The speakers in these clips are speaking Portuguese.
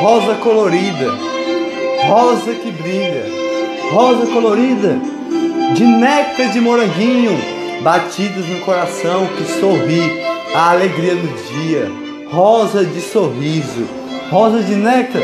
Rosa colorida, rosa que brilha, rosa colorida, de néctar de moranguinho, batidos no coração que sorri. A alegria do dia, rosa de sorriso, rosa de néctar,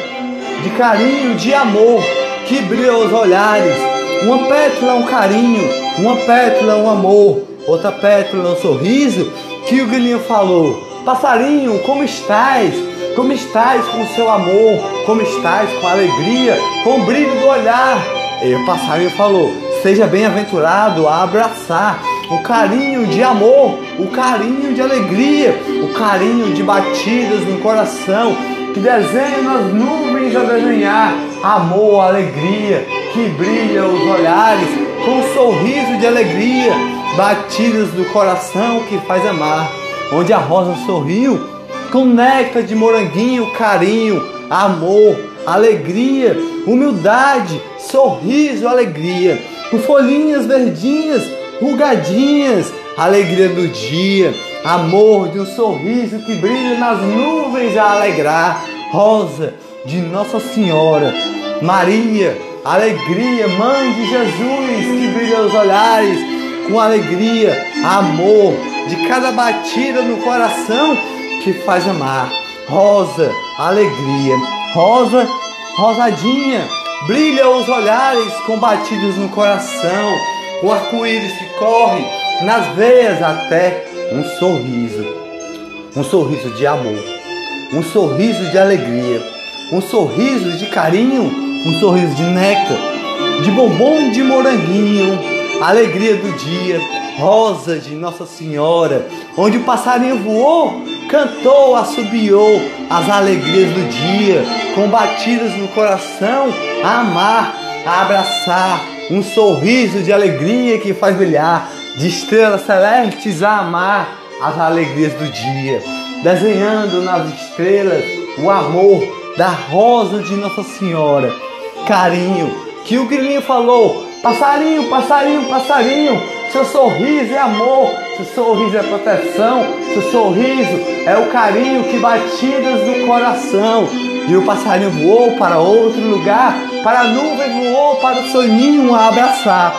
de carinho, de amor. Que brilha os olhares. Uma pétala, um carinho, uma pétala, um amor, outra pétala, um sorriso. Que o grilinho falou: Passarinho, como estás? Como estás com o seu amor? Como estás com a alegria, com o brilho do olhar? E o passarinho falou: Seja bem-aventurado a abraçar o carinho de amor, o carinho de alegria, o carinho de batidas no coração, que desenha nas nuvens a desenhar amor, alegria, que brilha os olhares com um sorriso de alegria, batidas do coração que faz amar, onde a rosa sorriu com néctar de moranguinho, carinho, amor, alegria, humildade, sorriso, alegria, com folhinhas verdinhas, rugadinhas, alegria do dia, amor de um sorriso que brilha nas nuvens a alegrar, rosa de Nossa Senhora, Maria, alegria, mãe de Jesus que brilha os olhares. Com alegria, amor de cada batida no coração que faz amar, rosa, alegria, rosa, rosadinha, brilha os olhares com batidos no coração, o arco-íris que corre nas veias até um sorriso, um sorriso de amor, um sorriso de alegria, um sorriso de carinho, um sorriso de néctar, de bombom de moranguinho, alegria do dia, rosa de Nossa Senhora, onde o passarinho voou, cantou, assobiou as alegrias do dia, com batidas no coração, a amar, a abraçar, um sorriso de alegria que faz brilhar, de estrelas celestes a amar as alegrias do dia, desenhando nas estrelas o amor da rosa de Nossa Senhora, carinho que o grilinho falou: passarinho, passarinho, passarinho, seu sorriso é amor, seu sorriso é proteção, seu sorriso é o carinho que batidas no coração. E o passarinho voou para outro lugar, para a nuvem voou para o soninho a abraçar.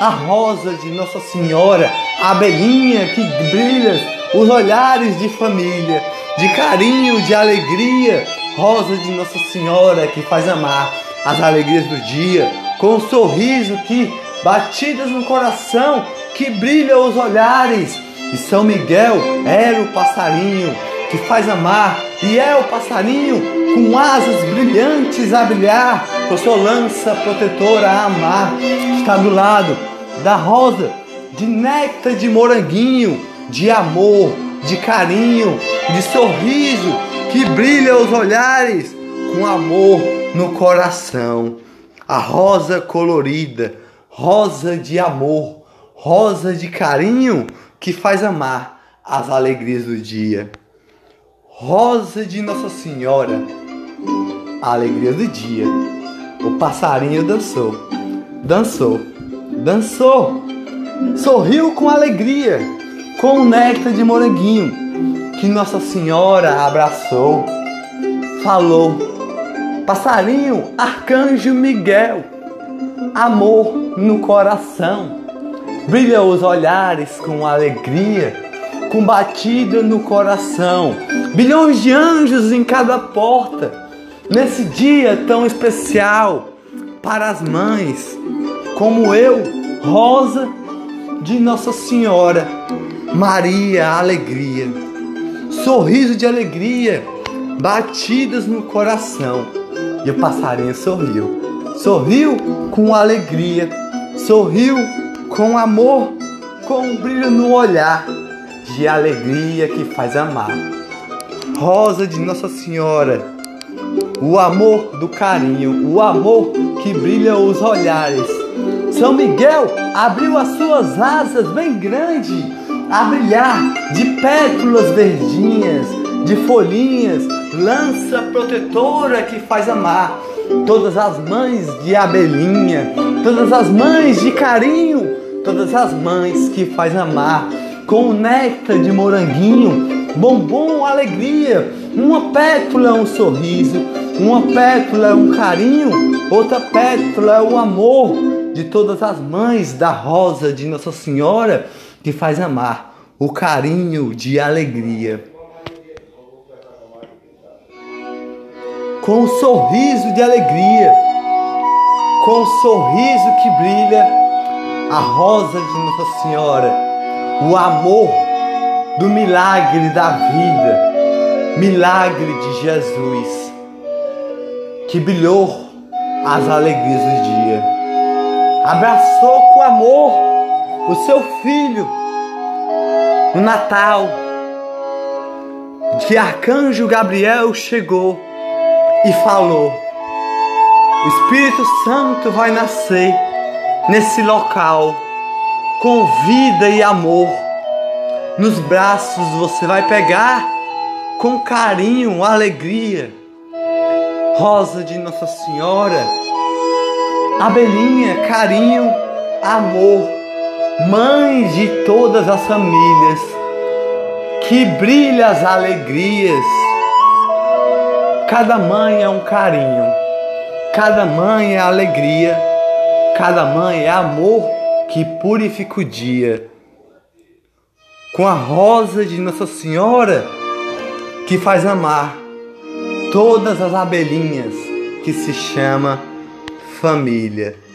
A rosa de Nossa Senhora, a abelhinha que brilha, os olhares de família, de carinho, de alegria, rosa de Nossa Senhora que faz amar as alegrias do dia, com um sorriso que batidas no coração, que brilha os olhares. E São Miguel era o passarinho que faz amar, e é o passarinho com asas brilhantes a brilhar, com sua lança protetora a amar, está do lado da rosa de néctar de moranguinho, de amor, de carinho, de sorriso, que brilha os olhares com amor no coração. A rosa colorida, rosa de amor, rosa de carinho que faz amar as alegrias do dia. Rosa de Nossa Senhora, a alegria do dia. O passarinho dançou, dançou, dançou, sorriu com alegria, com o néctar de moranguinho que Nossa Senhora abraçou. Falou, passarinho, arcanjo Miguel, amor no coração, brilha os olhares com alegria com batida no coração, bilhões de anjos em cada porta, nesse dia tão especial para as mães, como eu, Rosa de Nossa Senhora, Maria, alegria, sorriso de alegria, batidas no coração. E o passarinho sorriu, sorriu com alegria, sorriu com amor, com um brilho no olhar de alegria que faz amar. Rosa de Nossa Senhora, o amor do carinho, o amor que brilha os olhares. São Miguel abriu as suas asas bem grandes a brilhar de pétalas verdinhas, de folhinhas, lança protetora que faz amar. Todas as mães de abelhinha, todas as mães de carinho, todas as mães que faz amar com néctar de moranguinho, bombom, alegria, Uma pétula um sorriso, uma pétula um carinho, outra pétula o amor de todas as mães da rosa de Nossa Senhora que faz amar o carinho de alegria. Com um sorriso de alegria, com um sorriso que brilha, a rosa de Nossa Senhora, o amor do milagre da vida, milagre de Jesus, que brilhou as alegrias do dia, abraçou com amor o seu filho no Natal, que arcanjo Gabriel chegou e falou: O Espírito Santo vai nascer nesse local com vida e amor. Nos braços você vai pegar com carinho, alegria. Rosa de Nossa Senhora, abelhinha, carinho, amor, mãe de todas as famílias, que brilha as alegrias. Cada mãe é um carinho, cada mãe é alegria, cada mãe é amor que purifica o dia. Com a rosa de Nossa Senhora que faz amar todas as abelhinhas que se chama família.